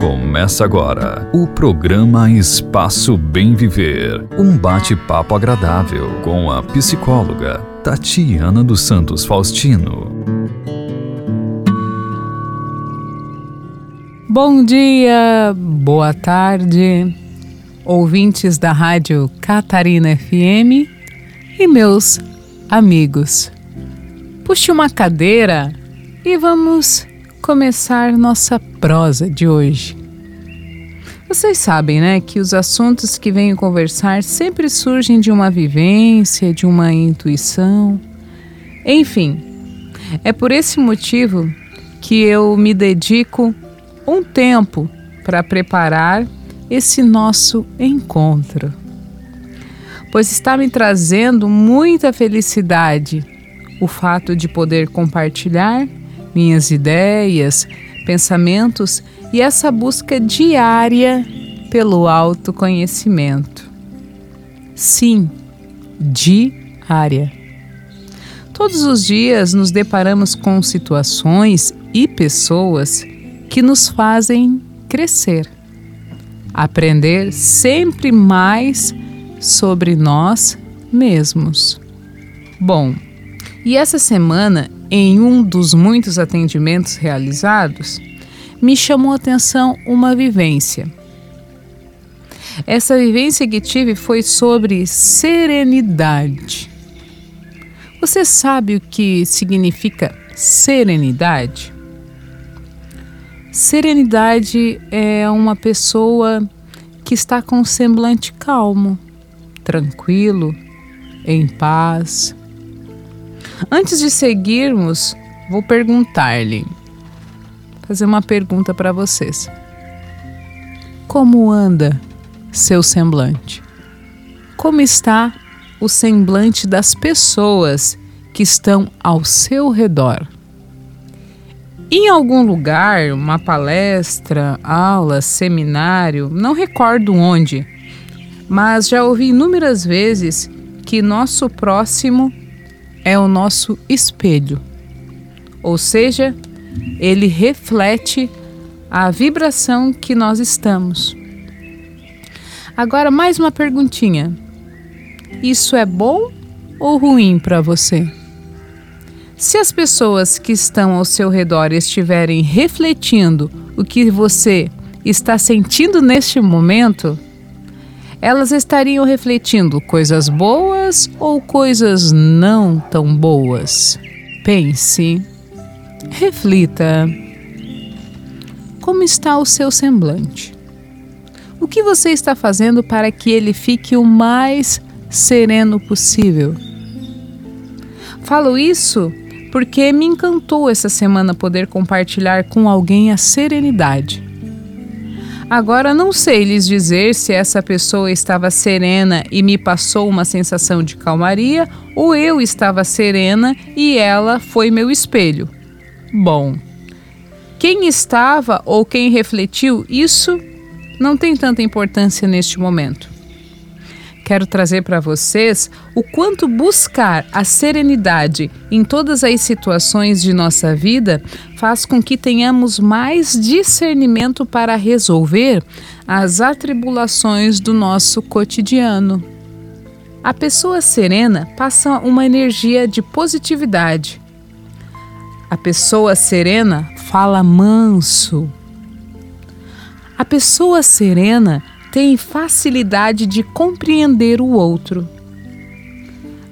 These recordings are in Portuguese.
Começa agora o programa Espaço Bem Viver. Um bate-papo agradável com a psicóloga Tatiana dos Santos Faustino. Bom dia, boa tarde, ouvintes da Rádio Catarina FM e meus amigos. Puxe uma cadeira e vamos começar nossa prosa de hoje. Vocês sabem, né, que os assuntos que venho conversar sempre surgem de uma vivência, de uma intuição. Enfim, é por esse motivo que eu me dedico um tempo para preparar esse nosso encontro. Pois está me trazendo muita felicidade o fato de poder compartilhar minhas ideias, pensamentos e essa busca diária pelo autoconhecimento. Sim, diária. Todos os dias nos deparamos com situações e pessoas que nos fazem crescer, aprender sempre mais sobre nós mesmos. Bom, e essa semana, em um dos muitos atendimentos realizados, me chamou a atenção uma vivência. Essa vivência que tive foi sobre serenidade. Você sabe o que significa serenidade? Serenidade é uma pessoa que está com um semblante calmo, tranquilo, em paz, Antes de seguirmos, vou perguntar-lhe, fazer uma pergunta para vocês. Como anda seu semblante? Como está o semblante das pessoas que estão ao seu redor? Em algum lugar, uma palestra, aula, seminário, não recordo onde, mas já ouvi inúmeras vezes que nosso próximo é o nosso espelho, ou seja, ele reflete a vibração que nós estamos. Agora, mais uma perguntinha: isso é bom ou ruim para você? Se as pessoas que estão ao seu redor estiverem refletindo o que você está sentindo neste momento, elas estariam refletindo coisas boas ou coisas não tão boas? Pense, reflita. Como está o seu semblante? O que você está fazendo para que ele fique o mais sereno possível? Falo isso porque me encantou essa semana poder compartilhar com alguém a serenidade Agora não sei lhes dizer se essa pessoa estava serena e me passou uma sensação de calmaria ou eu estava serena e ela foi meu espelho. Bom, quem estava ou quem refletiu, isso não tem tanta importância neste momento quero trazer para vocês o quanto buscar a serenidade em todas as situações de nossa vida faz com que tenhamos mais discernimento para resolver as atribulações do nosso cotidiano. A pessoa serena passa uma energia de positividade. A pessoa serena fala manso. A pessoa serena tem facilidade de compreender o outro.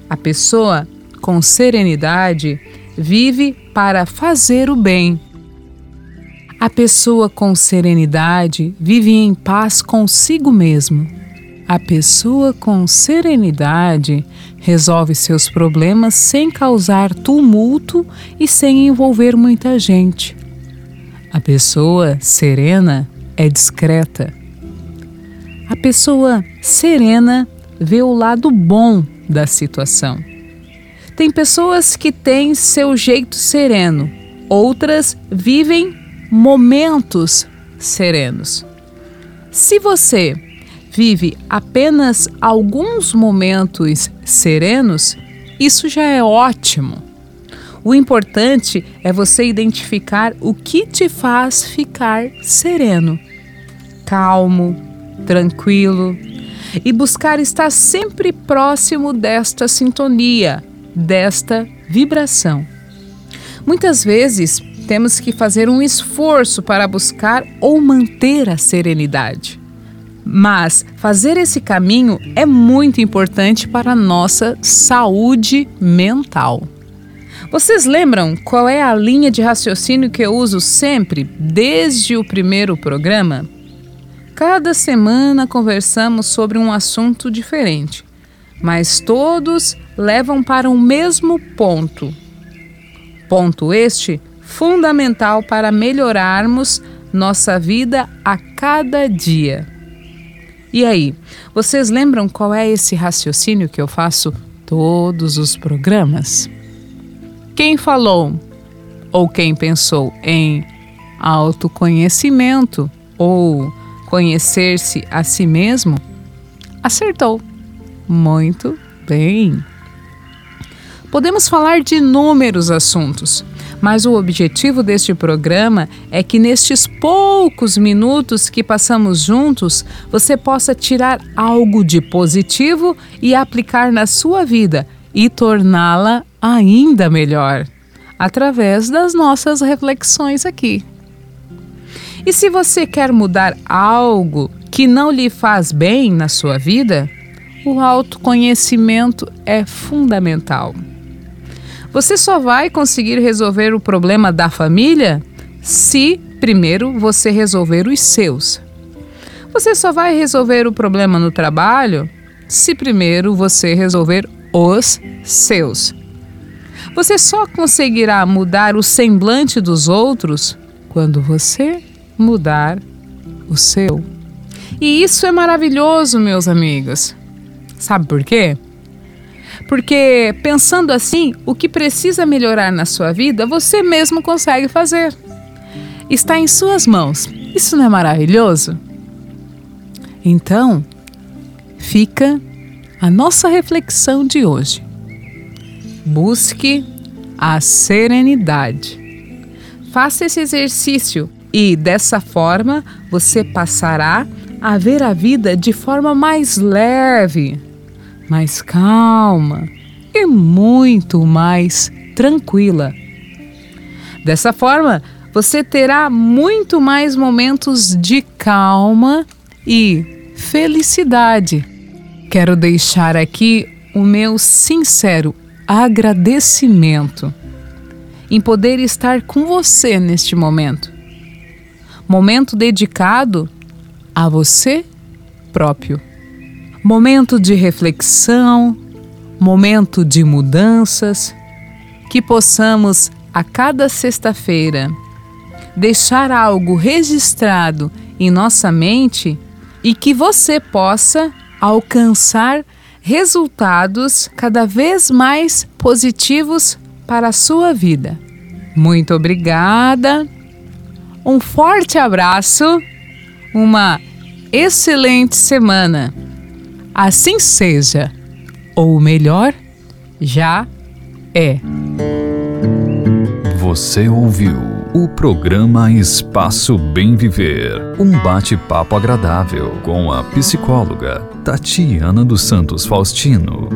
A pessoa com serenidade vive para fazer o bem. A pessoa com serenidade vive em paz consigo mesmo. A pessoa com serenidade resolve seus problemas sem causar tumulto e sem envolver muita gente. A pessoa serena é discreta. Pessoa serena vê o lado bom da situação. Tem pessoas que têm seu jeito sereno, outras vivem momentos serenos. Se você vive apenas alguns momentos serenos, isso já é ótimo. O importante é você identificar o que te faz ficar sereno calmo, tranquilo e buscar estar sempre próximo desta sintonia, desta vibração. Muitas vezes temos que fazer um esforço para buscar ou manter a serenidade. Mas fazer esse caminho é muito importante para a nossa saúde mental. Vocês lembram qual é a linha de raciocínio que eu uso sempre, desde o primeiro programa? Cada semana conversamos sobre um assunto diferente, mas todos levam para o mesmo ponto. Ponto este fundamental para melhorarmos nossa vida a cada dia. E aí, vocês lembram qual é esse raciocínio que eu faço todos os programas? Quem falou ou quem pensou em autoconhecimento ou conhecer-se a si mesmo, acertou. Muito bem. Podemos falar de inúmeros assuntos, mas o objetivo deste programa é que nestes poucos minutos que passamos juntos, você possa tirar algo de positivo e aplicar na sua vida e torná-la ainda melhor através das nossas reflexões aqui. E se você quer mudar algo que não lhe faz bem na sua vida, o autoconhecimento é fundamental. Você só vai conseguir resolver o problema da família se primeiro você resolver os seus. Você só vai resolver o problema no trabalho se primeiro você resolver os seus. Você só conseguirá mudar o semblante dos outros quando você mudar o seu. E isso é maravilhoso, meus amigos. Sabe por quê? Porque pensando assim, o que precisa melhorar na sua vida, você mesmo consegue fazer. Está em suas mãos. Isso não é maravilhoso? Então, fica a nossa reflexão de hoje. Busque a serenidade. Faça esse exercício e dessa forma você passará a ver a vida de forma mais leve, mais calma e muito mais tranquila. Dessa forma, você terá muito mais momentos de calma e felicidade. Quero deixar aqui o meu sincero agradecimento em poder estar com você neste momento. Momento dedicado a você próprio. Momento de reflexão, momento de mudanças, que possamos a cada sexta-feira deixar algo registrado em nossa mente e que você possa alcançar resultados cada vez mais positivos para a sua vida. Muito obrigada, um forte abraço, uma excelente semana. Assim seja, ou melhor, já é. Você ouviu o programa Espaço Bem Viver um bate-papo agradável com a psicóloga Tatiana dos Santos Faustino.